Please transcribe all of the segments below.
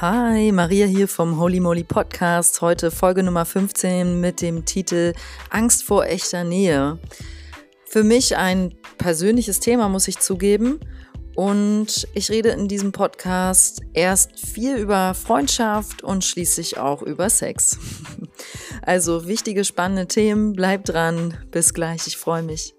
Hi, Maria hier vom Holy Moly Podcast. Heute Folge Nummer 15 mit dem Titel Angst vor echter Nähe. Für mich ein persönliches Thema, muss ich zugeben. Und ich rede in diesem Podcast erst viel über Freundschaft und schließlich auch über Sex. Also wichtige, spannende Themen. Bleibt dran. Bis gleich. Ich freue mich.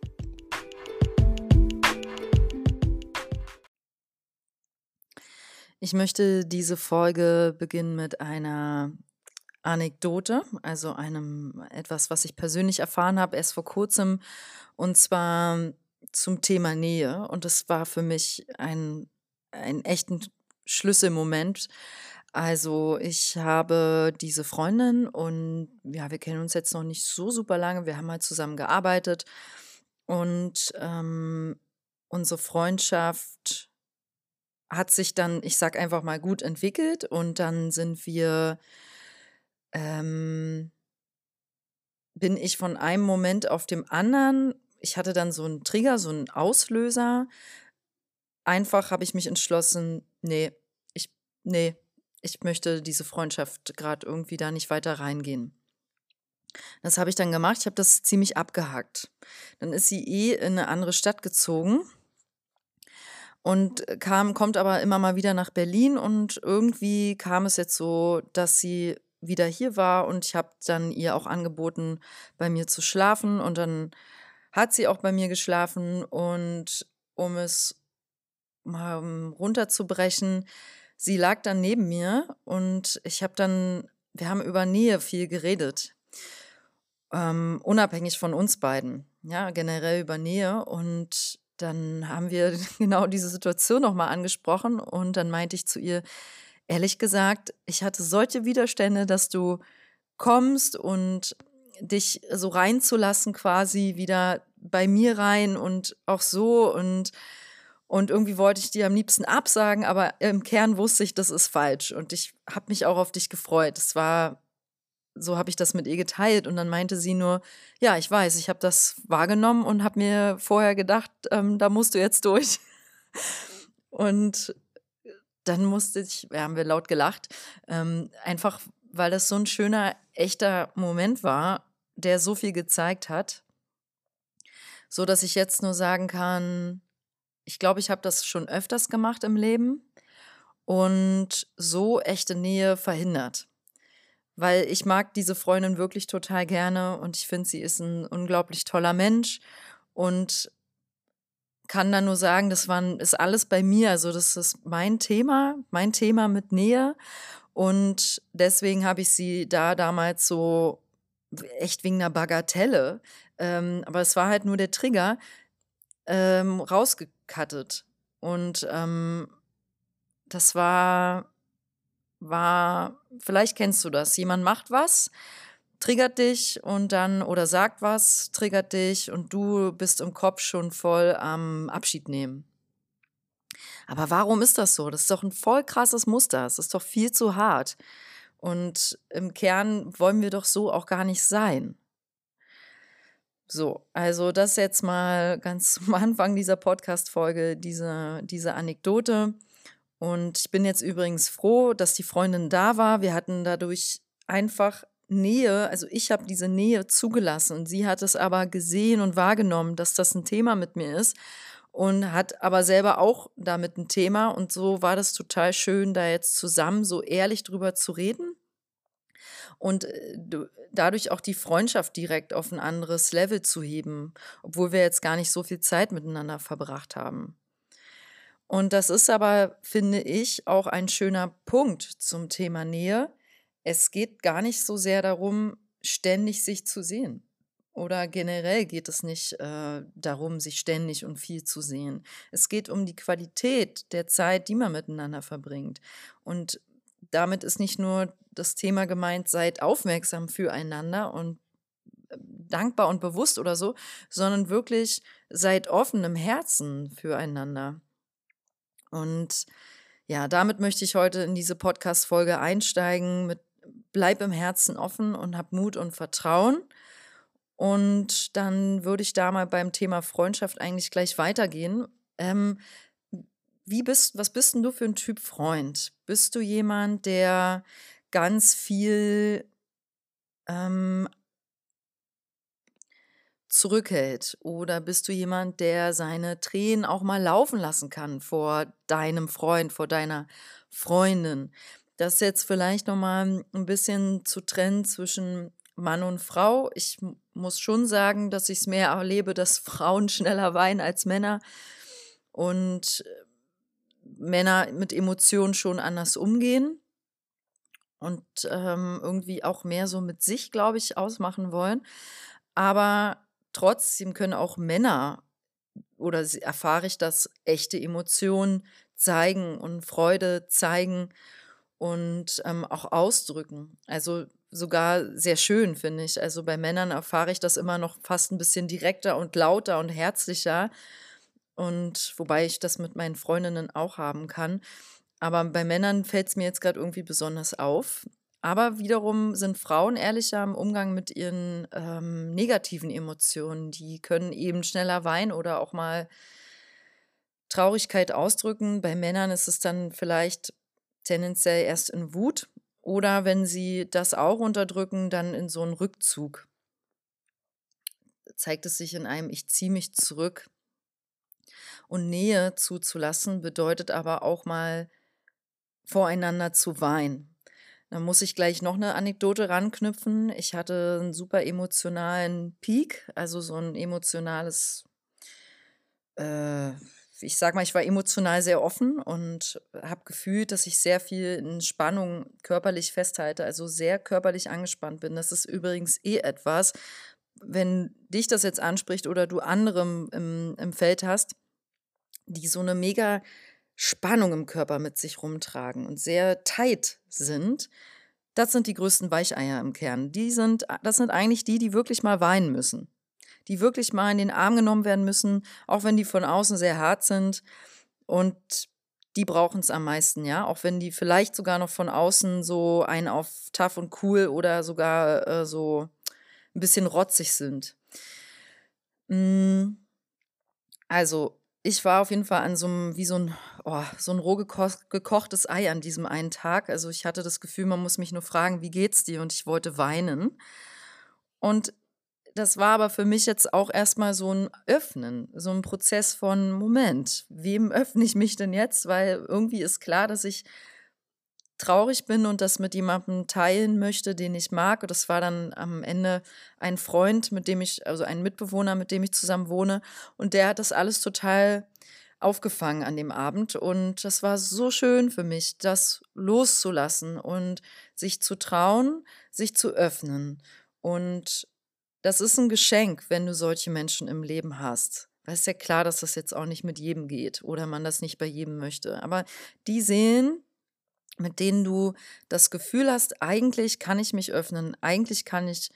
Ich möchte diese Folge beginnen mit einer Anekdote, also einem etwas, was ich persönlich erfahren habe, erst vor kurzem, und zwar zum Thema Nähe. Und das war für mich ein, ein echten Schlüsselmoment. Also ich habe diese Freundin und ja, wir kennen uns jetzt noch nicht so super lange. Wir haben halt zusammen gearbeitet und ähm, unsere Freundschaft hat sich dann, ich sag einfach mal, gut entwickelt und dann sind wir, ähm, bin ich von einem Moment auf dem anderen, ich hatte dann so einen Trigger, so einen Auslöser. Einfach habe ich mich entschlossen, nee, ich, nee, ich möchte diese Freundschaft gerade irgendwie da nicht weiter reingehen. Das habe ich dann gemacht. Ich habe das ziemlich abgehackt. Dann ist sie eh in eine andere Stadt gezogen und kam, kommt aber immer mal wieder nach Berlin und irgendwie kam es jetzt so, dass sie wieder hier war und ich habe dann ihr auch angeboten, bei mir zu schlafen und dann hat sie auch bei mir geschlafen und um es mal runterzubrechen, sie lag dann neben mir und ich habe dann, wir haben über Nähe viel geredet, ähm, unabhängig von uns beiden, ja, generell über Nähe und dann haben wir genau diese Situation nochmal angesprochen und dann meinte ich zu ihr, ehrlich gesagt, ich hatte solche Widerstände, dass du kommst und dich so reinzulassen quasi wieder bei mir rein und auch so und und irgendwie wollte ich dir am liebsten absagen, aber im Kern wusste ich, das ist falsch und ich habe mich auch auf dich gefreut. Es war so habe ich das mit ihr geteilt und dann meinte sie nur, ja, ich weiß, ich habe das wahrgenommen und habe mir vorher gedacht, ähm, da musst du jetzt durch. und dann musste ich, ja, haben wir laut gelacht, ähm, einfach weil das so ein schöner, echter Moment war, der so viel gezeigt hat, so dass ich jetzt nur sagen kann, ich glaube, ich habe das schon öfters gemacht im Leben und so echte Nähe verhindert weil ich mag diese Freundin wirklich total gerne und ich finde, sie ist ein unglaublich toller Mensch und kann dann nur sagen, das waren, ist alles bei mir. Also das ist mein Thema, mein Thema mit Nähe. Und deswegen habe ich sie da damals so echt wegen einer Bagatelle, ähm, aber es war halt nur der Trigger, ähm, rausgekattet. Und ähm, das war war, vielleicht kennst du das, jemand macht was, triggert dich und dann oder sagt was, triggert dich und du bist im Kopf schon voll am Abschied nehmen. Aber warum ist das so? Das ist doch ein voll krasses Muster. Es ist doch viel zu hart. Und im Kern wollen wir doch so auch gar nicht sein. So, also das jetzt mal ganz zum Anfang dieser Podcast-Folge, diese, diese Anekdote. Und ich bin jetzt übrigens froh, dass die Freundin da war. Wir hatten dadurch einfach Nähe, also ich habe diese Nähe zugelassen sie hat es aber gesehen und wahrgenommen, dass das ein Thema mit mir ist und hat aber selber auch damit ein Thema und so war das total schön, da jetzt zusammen so ehrlich drüber zu reden und äh, dadurch auch die Freundschaft direkt auf ein anderes Level zu heben, obwohl wir jetzt gar nicht so viel Zeit miteinander verbracht haben. Und das ist aber, finde ich, auch ein schöner Punkt zum Thema Nähe. Es geht gar nicht so sehr darum, ständig sich zu sehen. Oder generell geht es nicht äh, darum, sich ständig und viel zu sehen. Es geht um die Qualität der Zeit, die man miteinander verbringt. Und damit ist nicht nur das Thema gemeint, seid aufmerksam füreinander und äh, dankbar und bewusst oder so, sondern wirklich seid offen im Herzen füreinander. Und ja, damit möchte ich heute in diese Podcast-Folge einsteigen mit Bleib im Herzen offen und hab Mut und Vertrauen. Und dann würde ich da mal beim Thema Freundschaft eigentlich gleich weitergehen. Ähm, wie bist, was bist denn du für ein Typ Freund? Bist du jemand, der ganz viel ähm, zurückhält? Oder bist du jemand, der seine Tränen auch mal laufen lassen kann vor deinem Freund, vor deiner Freundin? Das ist jetzt vielleicht nochmal ein bisschen zu trennen zwischen Mann und Frau. Ich muss schon sagen, dass ich es mehr erlebe, dass Frauen schneller weinen als Männer und äh, Männer mit Emotionen schon anders umgehen und ähm, irgendwie auch mehr so mit sich, glaube ich, ausmachen wollen. Aber trotzdem können auch Männer oder erfahre ich das, echte Emotionen zeigen und Freude zeigen und ähm, auch ausdrücken. Also sogar sehr schön, finde ich. Also bei Männern erfahre ich das immer noch fast ein bisschen direkter und lauter und herzlicher. Und wobei ich das mit meinen Freundinnen auch haben kann. Aber bei Männern fällt es mir jetzt gerade irgendwie besonders auf. Aber wiederum sind Frauen ehrlicher im Umgang mit ihren ähm, negativen Emotionen. Die können eben schneller weinen oder auch mal Traurigkeit ausdrücken. Bei Männern ist es dann vielleicht tendenziell erst in Wut oder wenn sie das auch unterdrücken, dann in so einen Rückzug. Zeigt es sich in einem Ich ziehe mich zurück. Und Nähe zuzulassen bedeutet aber auch mal voreinander zu weinen. Da muss ich gleich noch eine Anekdote ranknüpfen. Ich hatte einen super emotionalen Peak, also so ein emotionales, äh, ich sag mal, ich war emotional sehr offen und habe gefühlt, dass ich sehr viel in Spannung körperlich festhalte, also sehr körperlich angespannt bin. Das ist übrigens eh etwas, wenn dich das jetzt anspricht oder du andere im, im Feld hast, die so eine mega Spannung im Körper mit sich rumtragen und sehr tight sind, das sind die größten Weicheier im Kern. Die sind, das sind eigentlich die, die wirklich mal weinen müssen die wirklich mal in den Arm genommen werden müssen, auch wenn die von außen sehr hart sind. Und die brauchen es am meisten, ja. Auch wenn die vielleicht sogar noch von außen so ein auf tough und cool oder sogar äh, so ein bisschen rotzig sind. Mm, also, ich war auf jeden Fall an so einem, wie so ein, oh, so ein roh gekochtes Ei an diesem einen Tag. Also ich hatte das Gefühl, man muss mich nur fragen, wie geht's dir? Und ich wollte weinen. Und das war aber für mich jetzt auch erstmal so ein Öffnen, so ein Prozess von Moment, wem öffne ich mich denn jetzt? Weil irgendwie ist klar, dass ich traurig bin und das mit jemandem teilen möchte, den ich mag. Und das war dann am Ende ein Freund, mit dem ich, also ein Mitbewohner, mit dem ich zusammen wohne. Und der hat das alles total aufgefangen an dem Abend. Und das war so schön für mich, das loszulassen und sich zu trauen, sich zu öffnen. Und das ist ein Geschenk, wenn du solche Menschen im Leben hast. Weil es ist ja klar, dass das jetzt auch nicht mit jedem geht oder man das nicht bei jedem möchte. Aber die sehen, mit denen du das Gefühl hast, eigentlich kann ich mich öffnen, eigentlich kann ich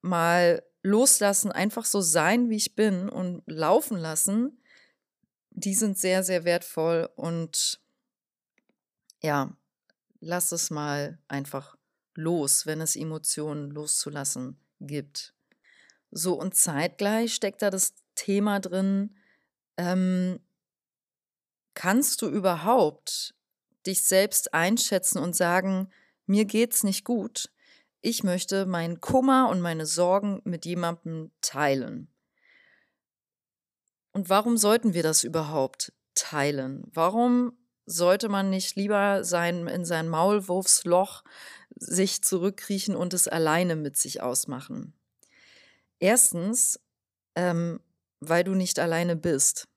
mal loslassen, einfach so sein, wie ich bin und laufen lassen, die sind sehr, sehr wertvoll und ja, lass es mal einfach los, wenn es Emotionen loszulassen gibt. So, und zeitgleich steckt da das Thema drin, ähm, kannst du überhaupt dich selbst einschätzen und sagen, mir geht's nicht gut. Ich möchte meinen Kummer und meine Sorgen mit jemandem teilen. Und warum sollten wir das überhaupt teilen? Warum sollte man nicht lieber sein, in sein Maulwurfsloch sich zurückkriechen und es alleine mit sich ausmachen? Erstens, ähm, weil du nicht alleine bist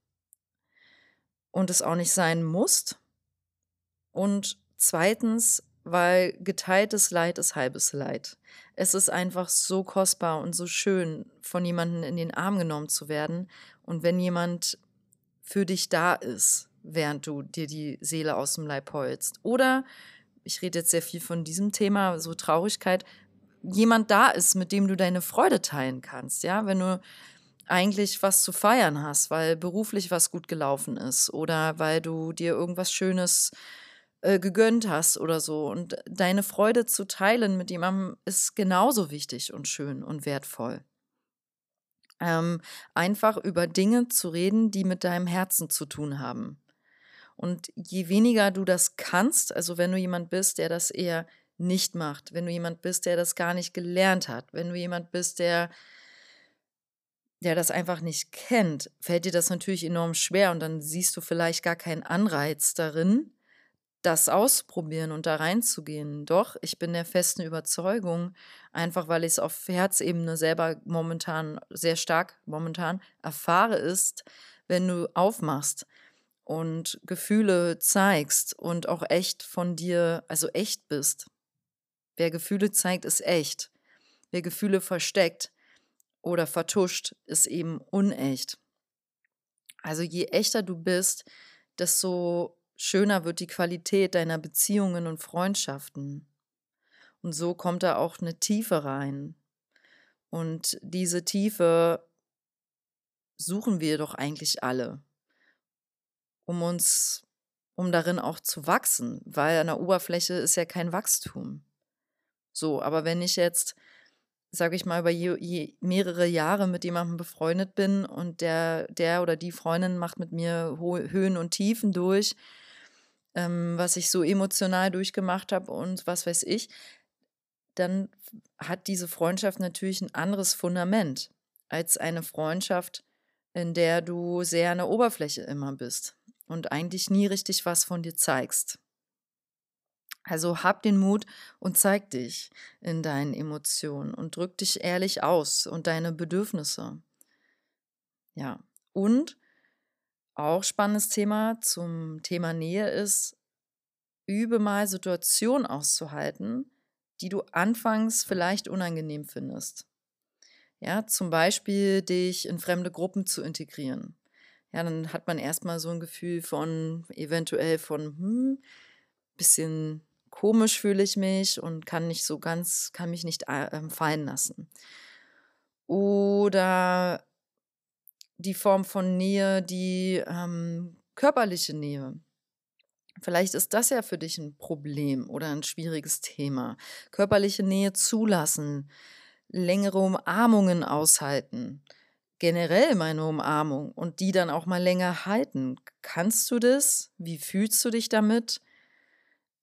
und es auch nicht sein musst. Und zweitens, weil geteiltes Leid ist halbes Leid. Es ist einfach so kostbar und so schön, von jemandem in den Arm genommen zu werden. Und wenn jemand für dich da ist, während du dir die Seele aus dem Leib heulst. Oder, ich rede jetzt sehr viel von diesem Thema, so Traurigkeit, jemand da ist, mit dem du deine Freude teilen kannst, ja, wenn du eigentlich was zu feiern hast, weil beruflich was gut gelaufen ist oder weil du dir irgendwas Schönes äh, gegönnt hast oder so. Und deine Freude zu teilen mit jemandem ist genauso wichtig und schön und wertvoll. Ähm, einfach über Dinge zu reden, die mit deinem Herzen zu tun haben. Und je weniger du das kannst, also wenn du jemand bist, der das eher nicht macht, wenn du jemand bist, der das gar nicht gelernt hat, wenn du jemand bist, der der das einfach nicht kennt, fällt dir das natürlich enorm schwer und dann siehst du vielleicht gar keinen Anreiz darin, das ausprobieren und da reinzugehen. Doch, ich bin der festen Überzeugung, einfach weil ich es auf Herzebene selber momentan sehr stark momentan erfahre, ist, wenn du aufmachst und Gefühle zeigst und auch echt von dir, also echt bist. Wer Gefühle zeigt, ist echt. Wer Gefühle versteckt oder vertuscht, ist eben unecht. Also je echter du bist, desto schöner wird die Qualität deiner Beziehungen und Freundschaften. Und so kommt da auch eine Tiefe rein. Und diese Tiefe suchen wir doch eigentlich alle, um uns, um darin auch zu wachsen, weil an der Oberfläche ist ja kein Wachstum. So, aber wenn ich jetzt, sage ich mal, über je, je mehrere Jahre mit jemandem befreundet bin und der, der oder die Freundin macht mit mir Höhen und Tiefen durch, ähm, was ich so emotional durchgemacht habe und was weiß ich, dann hat diese Freundschaft natürlich ein anderes Fundament als eine Freundschaft, in der du sehr an der Oberfläche immer bist und eigentlich nie richtig was von dir zeigst. Also hab den Mut und zeig dich in deinen Emotionen und drück dich ehrlich aus und deine Bedürfnisse. Ja, und auch spannendes Thema zum Thema Nähe ist, übe mal Situationen auszuhalten, die du anfangs vielleicht unangenehm findest. Ja, zum Beispiel dich in fremde Gruppen zu integrieren. Ja, dann hat man erstmal so ein Gefühl von eventuell von, hm, bisschen komisch fühle ich mich und kann nicht so ganz, kann mich nicht äh, fallen lassen. Oder die Form von Nähe, die ähm, körperliche Nähe. Vielleicht ist das ja für dich ein Problem oder ein schwieriges Thema. Körperliche Nähe zulassen, längere Umarmungen aushalten, generell meine Umarmung und die dann auch mal länger halten. Kannst du das? Wie fühlst du dich damit?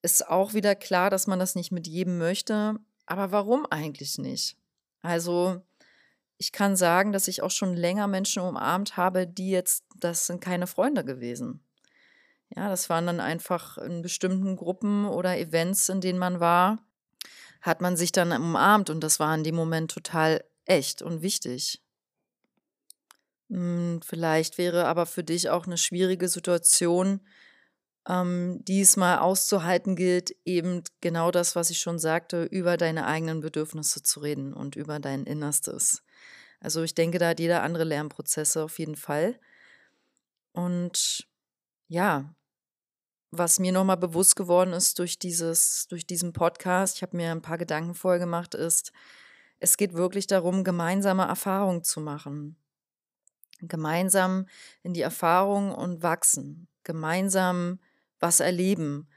Ist auch wieder klar, dass man das nicht mit jedem möchte, aber warum eigentlich nicht? Also ich kann sagen, dass ich auch schon länger Menschen umarmt habe, die jetzt, das sind keine Freunde gewesen. Ja, das waren dann einfach in bestimmten Gruppen oder Events, in denen man war, hat man sich dann umarmt und das war in dem Moment total echt und wichtig. Hm, vielleicht wäre aber für dich auch eine schwierige Situation, ähm, diesmal auszuhalten gilt, eben genau das, was ich schon sagte, über deine eigenen Bedürfnisse zu reden und über dein Innerstes. Also ich denke, da hat jeder andere Lernprozesse auf jeden Fall. Und ja, was mir nochmal bewusst geworden ist durch dieses, durch diesen Podcast, ich habe mir ein paar Gedanken vorher gemacht, ist, es geht wirklich darum, gemeinsame Erfahrungen zu machen. Gemeinsam in die Erfahrung und wachsen. Gemeinsam was erleben.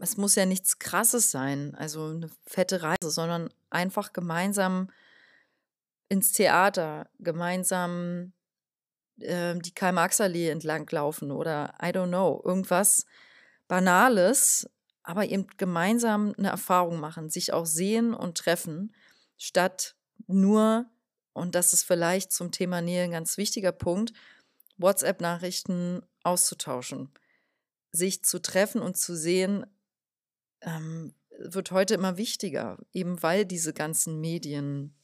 Es muss ja nichts Krasses sein, also eine fette Reise, sondern einfach gemeinsam ins Theater, gemeinsam äh, die Karl-Marx-Allee entlang laufen oder I don't know, irgendwas Banales, aber eben gemeinsam eine Erfahrung machen, sich auch sehen und treffen, statt nur, und das ist vielleicht zum Thema Nähe ein ganz wichtiger Punkt, WhatsApp-Nachrichten auszutauschen. Sich zu treffen und zu sehen, ähm, wird heute immer wichtiger, eben weil diese ganzen Medien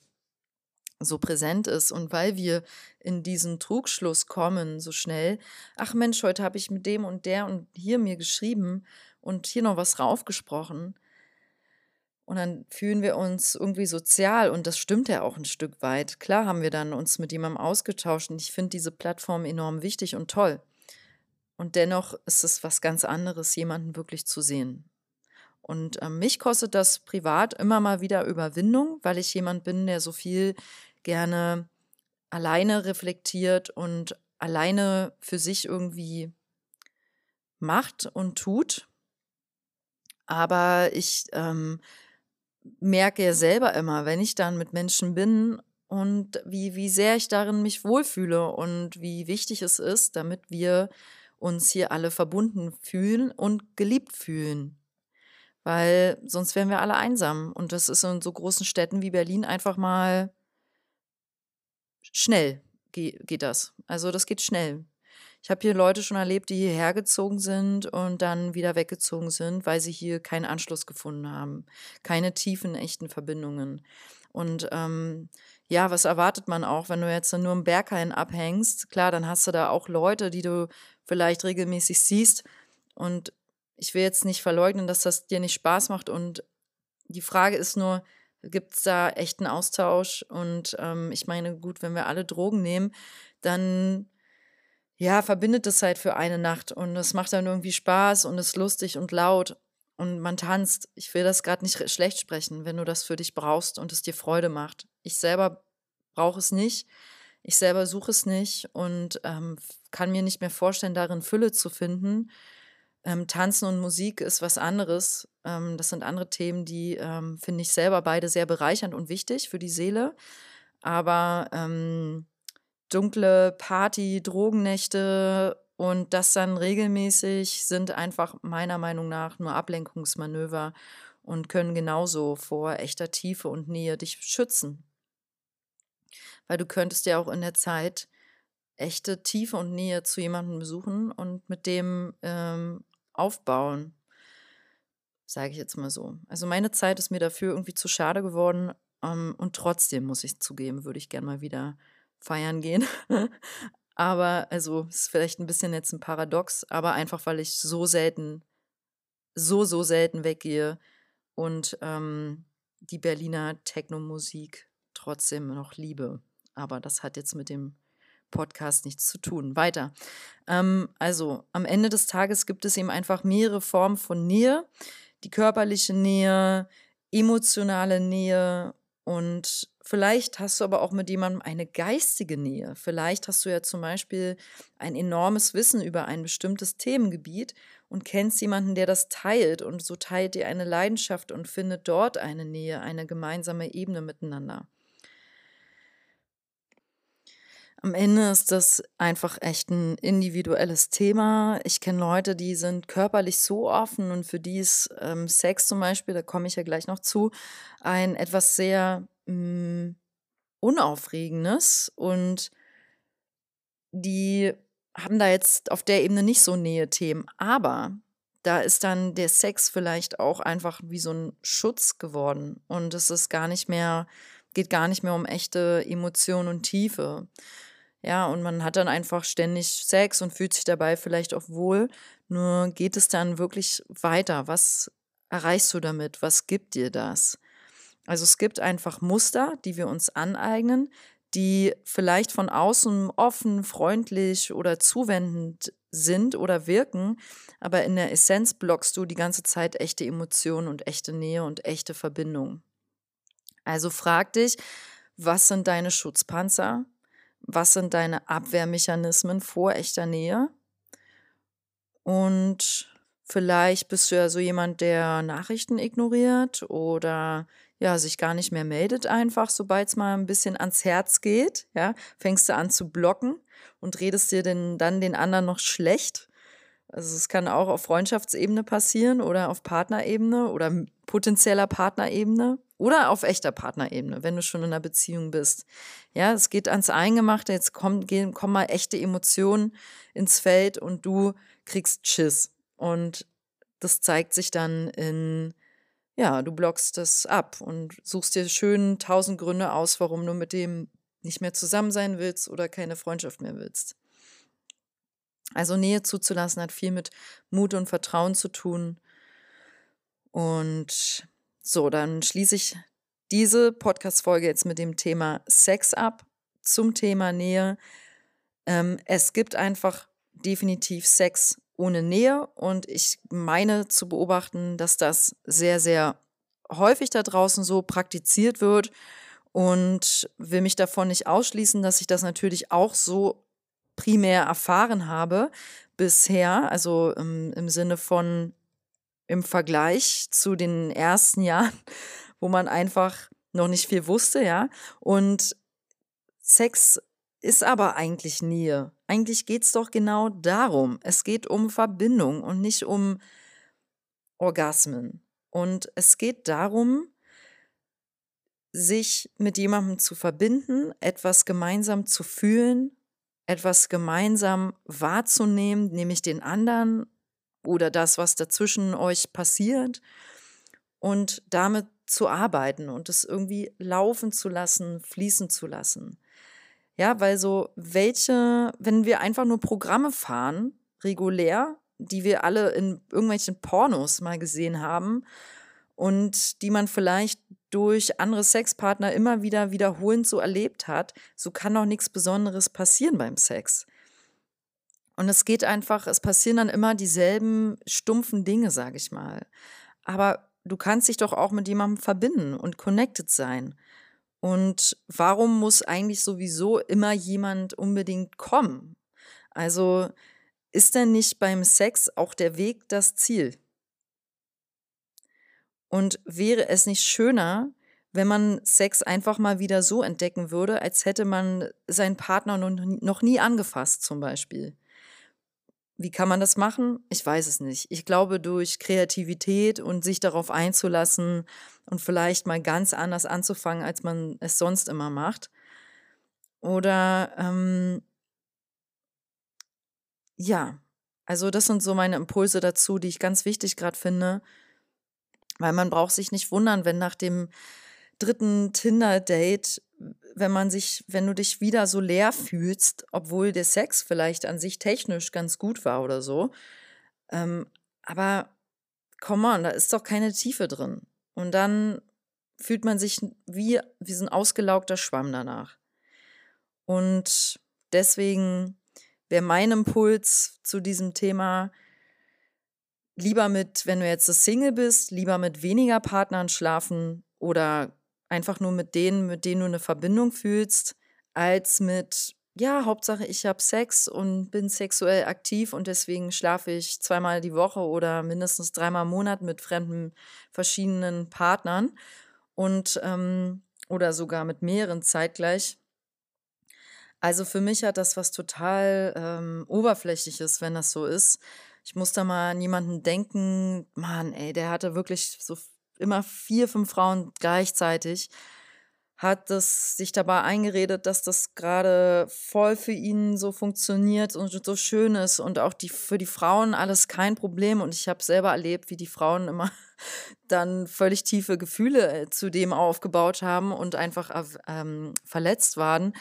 so präsent ist und weil wir in diesen Trugschluss kommen so schnell, ach Mensch, heute habe ich mit dem und der und hier mir geschrieben und hier noch was raufgesprochen. Und dann fühlen wir uns irgendwie sozial und das stimmt ja auch ein Stück weit. Klar haben wir dann uns mit jemandem ausgetauscht und ich finde diese Plattform enorm wichtig und toll. Und dennoch ist es was ganz anderes, jemanden wirklich zu sehen. Und äh, mich kostet das privat immer mal wieder Überwindung, weil ich jemand bin, der so viel gerne alleine reflektiert und alleine für sich irgendwie macht und tut. Aber ich ähm, merke ja selber immer, wenn ich dann mit Menschen bin und wie, wie sehr ich darin mich wohlfühle und wie wichtig es ist, damit wir uns hier alle verbunden fühlen und geliebt fühlen. Weil sonst wären wir alle einsam. Und das ist in so großen Städten wie Berlin einfach mal schnell geht das. Also das geht schnell. Ich habe hier Leute schon erlebt, die hierher gezogen sind und dann wieder weggezogen sind, weil sie hier keinen Anschluss gefunden haben. Keine tiefen, echten Verbindungen. Und ähm, ja, was erwartet man auch, wenn du jetzt nur im Berghain abhängst? Klar, dann hast du da auch Leute, die du vielleicht regelmäßig siehst. Und ich will jetzt nicht verleugnen, dass das dir nicht Spaß macht. Und die Frage ist nur, gibt es da echten Austausch? Und ähm, ich meine, gut, wenn wir alle Drogen nehmen, dann ja, verbindet es halt für eine Nacht und es macht dann irgendwie Spaß und ist lustig und laut und man tanzt. Ich will das gerade nicht schlecht sprechen, wenn du das für dich brauchst und es dir Freude macht. Ich selber brauche es nicht. Ich selber suche es nicht und ähm, kann mir nicht mehr vorstellen, darin Fülle zu finden. Ähm, Tanzen und Musik ist was anderes. Ähm, das sind andere Themen, die ähm, finde ich selber beide sehr bereichernd und wichtig für die Seele. Aber ähm, dunkle Party, Drogennächte und das dann regelmäßig sind einfach meiner Meinung nach nur Ablenkungsmanöver und können genauso vor echter Tiefe und Nähe dich schützen. Weil du könntest ja auch in der Zeit echte Tiefe und Nähe zu jemandem besuchen und mit dem ähm, aufbauen. Sage ich jetzt mal so. Also meine Zeit ist mir dafür irgendwie zu schade geworden. Ähm, und trotzdem muss ich zugeben, würde ich gerne mal wieder feiern gehen. aber, also, ist vielleicht ein bisschen jetzt ein Paradox, aber einfach, weil ich so selten, so, so selten weggehe und ähm, die Berliner Techno-Musik trotzdem noch liebe. Aber das hat jetzt mit dem Podcast nichts zu tun. Weiter. Ähm, also, am Ende des Tages gibt es eben einfach mehrere Formen von Nähe. Die körperliche Nähe, emotionale Nähe und vielleicht hast du aber auch mit jemandem eine geistige Nähe. Vielleicht hast du ja zum Beispiel ein enormes Wissen über ein bestimmtes Themengebiet und kennst jemanden, der das teilt. Und so teilt ihr eine Leidenschaft und findet dort eine Nähe, eine gemeinsame Ebene miteinander. Am Ende ist das einfach echt ein individuelles Thema. Ich kenne Leute, die sind körperlich so offen und für die ist ähm, Sex zum Beispiel, da komme ich ja gleich noch zu, ein etwas sehr mh, hm, Unaufregendes und die haben da jetzt auf der Ebene nicht so Nähe-Themen. Aber da ist dann der Sex vielleicht auch einfach wie so ein Schutz geworden und es ist gar nicht mehr, geht gar nicht mehr um echte Emotion und Tiefe. Ja, und man hat dann einfach ständig Sex und fühlt sich dabei vielleicht auch wohl. Nur geht es dann wirklich weiter? Was erreichst du damit? Was gibt dir das? Also es gibt einfach Muster, die wir uns aneignen, die vielleicht von außen offen, freundlich oder zuwendend sind oder wirken, aber in der Essenz blockst du die ganze Zeit echte Emotionen und echte Nähe und echte Verbindung. Also frag dich, was sind deine Schutzpanzer? Was sind deine Abwehrmechanismen vor echter Nähe? Und vielleicht bist du ja so jemand, der Nachrichten ignoriert oder ja, sich gar nicht mehr meldet einfach, sobald es mal ein bisschen ans Herz geht, ja, fängst du an zu blocken und redest dir denn dann den anderen noch schlecht. Also es kann auch auf Freundschaftsebene passieren oder auf Partnerebene oder potenzieller Partnerebene oder auf echter Partnerebene, wenn du schon in einer Beziehung bist. Ja, es geht ans Eingemachte, jetzt kommen, gehen, kommen mal echte Emotionen ins Feld und du kriegst Schiss. Und das zeigt sich dann in, ja, du blockst das ab und suchst dir schön tausend Gründe aus, warum du mit dem nicht mehr zusammen sein willst oder keine Freundschaft mehr willst. Also Nähe zuzulassen hat viel mit Mut und Vertrauen zu tun. Und so, dann schließe ich diese Podcast-Folge jetzt mit dem Thema Sex ab, zum Thema Nähe. Ähm, es gibt einfach definitiv Sex ohne Nähe und ich meine zu beobachten, dass das sehr, sehr häufig da draußen so praktiziert wird und will mich davon nicht ausschließen, dass ich das natürlich auch so primär erfahren habe bisher, also im, im Sinne von im Vergleich zu den ersten Jahren, wo man einfach noch nicht viel wusste, ja. Und Sex ist aber eigentlich Nähe. Eigentlich geht es doch genau darum. Es geht um Verbindung und nicht um Orgasmen. Und es geht darum, sich mit jemandem zu verbinden, etwas gemeinsam zu fühlen, etwas gemeinsam wahrzunehmen, nämlich den anderen oder das, was dazwischen euch passiert und damit zu arbeiten und es irgendwie laufen zu lassen, fließen zu lassen. Ja, weil so welche, wenn wir einfach nur Programme fahren, regulär, die wir alle in irgendwelchen Pornos mal gesehen haben und die man vielleicht durch andere Sexpartner immer wieder wiederholend so erlebt hat, so kann auch nichts Besonderes passieren beim Sex. Und es geht einfach, es passieren dann immer dieselben stumpfen Dinge, sage ich mal. Aber du kannst dich doch auch mit jemandem verbinden und connected sein. Und warum muss eigentlich sowieso immer jemand unbedingt kommen? Also ist denn nicht beim Sex auch der Weg das Ziel? Und wäre es nicht schöner, wenn man Sex einfach mal wieder so entdecken würde, als hätte man seinen Partner noch nie angefasst zum Beispiel? Wie kann man das machen? Ich weiß es nicht. Ich glaube, durch Kreativität und sich darauf einzulassen und vielleicht mal ganz anders anzufangen, als man es sonst immer macht. Oder ähm, ja, also das sind so meine Impulse dazu, die ich ganz wichtig gerade finde, weil man braucht sich nicht wundern, wenn nach dem dritten Tinder-Date wenn man sich, wenn du dich wieder so leer fühlst, obwohl der Sex vielleicht an sich technisch ganz gut war oder so. Ähm, aber come on, da ist doch keine Tiefe drin. Und dann fühlt man sich wie, wie so ein ausgelaugter Schwamm danach. Und deswegen wäre mein Impuls zu diesem Thema, lieber mit, wenn du jetzt Single bist, lieber mit weniger Partnern schlafen oder einfach nur mit denen, mit denen du eine Verbindung fühlst, als mit, ja, Hauptsache ich habe Sex und bin sexuell aktiv und deswegen schlafe ich zweimal die Woche oder mindestens dreimal im Monat mit fremden verschiedenen Partnern und ähm, oder sogar mit mehreren zeitgleich. Also für mich hat das was total ähm, Oberflächliches, wenn das so ist. Ich muss da mal an jemanden denken, Mann, ey, der hatte wirklich so immer vier, fünf Frauen gleichzeitig, hat das sich dabei eingeredet, dass das gerade voll für ihn so funktioniert und so schön ist und auch die, für die Frauen alles kein Problem. Und ich habe selber erlebt, wie die Frauen immer dann völlig tiefe Gefühle äh, zu dem aufgebaut haben und einfach ähm, verletzt waren.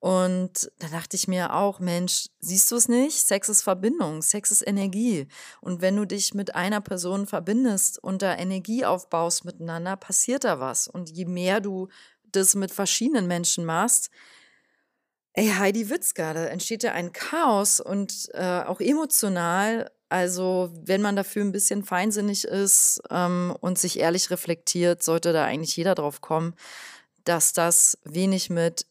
Und da dachte ich mir auch, Mensch, siehst du es nicht? Sex ist Verbindung, Sex ist Energie. Und wenn du dich mit einer Person verbindest und da Energie aufbaust miteinander, passiert da was. Und je mehr du das mit verschiedenen Menschen machst, ey, Heidi Witzka, da entsteht ja ein Chaos und äh, auch emotional. Also, wenn man dafür ein bisschen feinsinnig ist ähm, und sich ehrlich reflektiert, sollte da eigentlich jeder drauf kommen, dass das wenig mit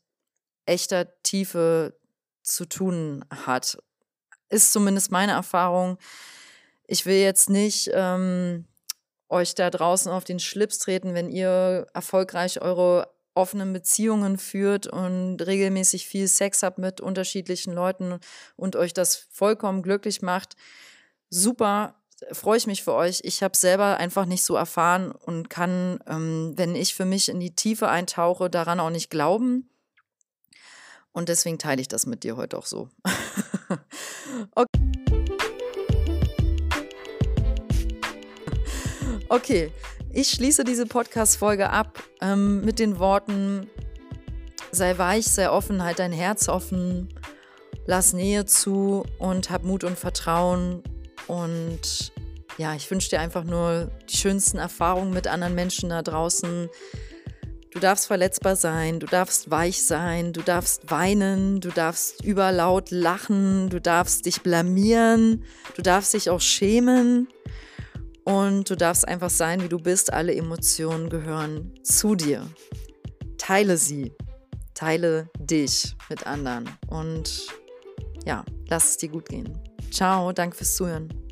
echter Tiefe zu tun hat. Ist zumindest meine Erfahrung. Ich will jetzt nicht ähm, euch da draußen auf den Schlips treten, wenn ihr erfolgreich eure offenen Beziehungen führt und regelmäßig viel Sex habt mit unterschiedlichen Leuten und euch das vollkommen glücklich macht. Super, freue ich mich für euch. Ich habe selber einfach nicht so erfahren und kann, ähm, wenn ich für mich in die Tiefe eintauche, daran auch nicht glauben. Und deswegen teile ich das mit dir heute auch so. okay. okay, ich schließe diese Podcast-Folge ab ähm, mit den Worten: sei weich, sei offen, halt dein Herz offen, lass Nähe zu und hab Mut und Vertrauen. Und ja, ich wünsche dir einfach nur die schönsten Erfahrungen mit anderen Menschen da draußen Du darfst verletzbar sein, du darfst weich sein, du darfst weinen, du darfst überlaut lachen, du darfst dich blamieren, du darfst dich auch schämen und du darfst einfach sein, wie du bist. Alle Emotionen gehören zu dir. Teile sie, teile dich mit anderen und ja, lass es dir gut gehen. Ciao, danke fürs Zuhören.